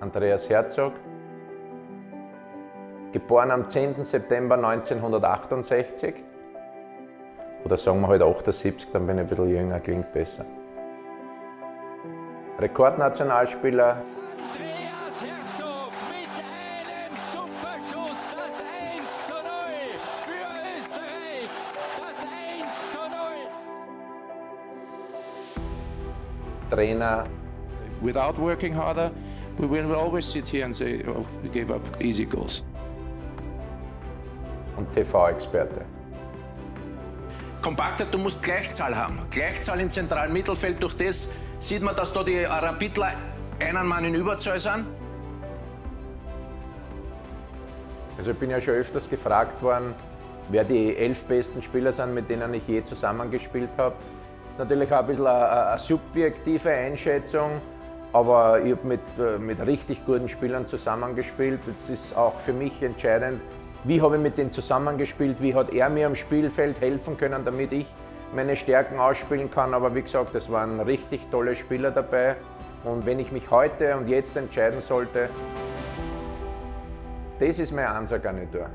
Andreas Herzog, geboren am 10. September 1968. Oder sagen wir halt 78, dann bin ich ein bisschen jünger, klingt besser. Rekordnationalspieler. Andreas Herzog mit einem Superschuss, das 1 zu 0 für Österreich, das 1 zu 0. Trainer Without working harder, we will always sit here and say, oh, we gave up easy goals. und TV-Experte. Kompakter, du musst Gleichzahl haben. Gleichzahl im zentralen Mittelfeld. Durch das sieht man, dass da die Rapidler einen Mann in Überzahl sind. Also ich bin ja schon öfters gefragt worden, wer die elf besten Spieler sind, mit denen ich je zusammengespielt habe. Das ist natürlich auch ein bisschen eine, eine subjektive Einschätzung, aber ich habe mit, äh, mit richtig guten Spielern zusammengespielt. Es ist auch für mich entscheidend, wie habe ich mit denen zusammengespielt, wie hat er mir am Spielfeld helfen können, damit ich meine Stärken ausspielen kann. Aber wie gesagt, es waren richtig tolle Spieler dabei. Und wenn ich mich heute und jetzt entscheiden sollte, das ist meine Einsergarnitur.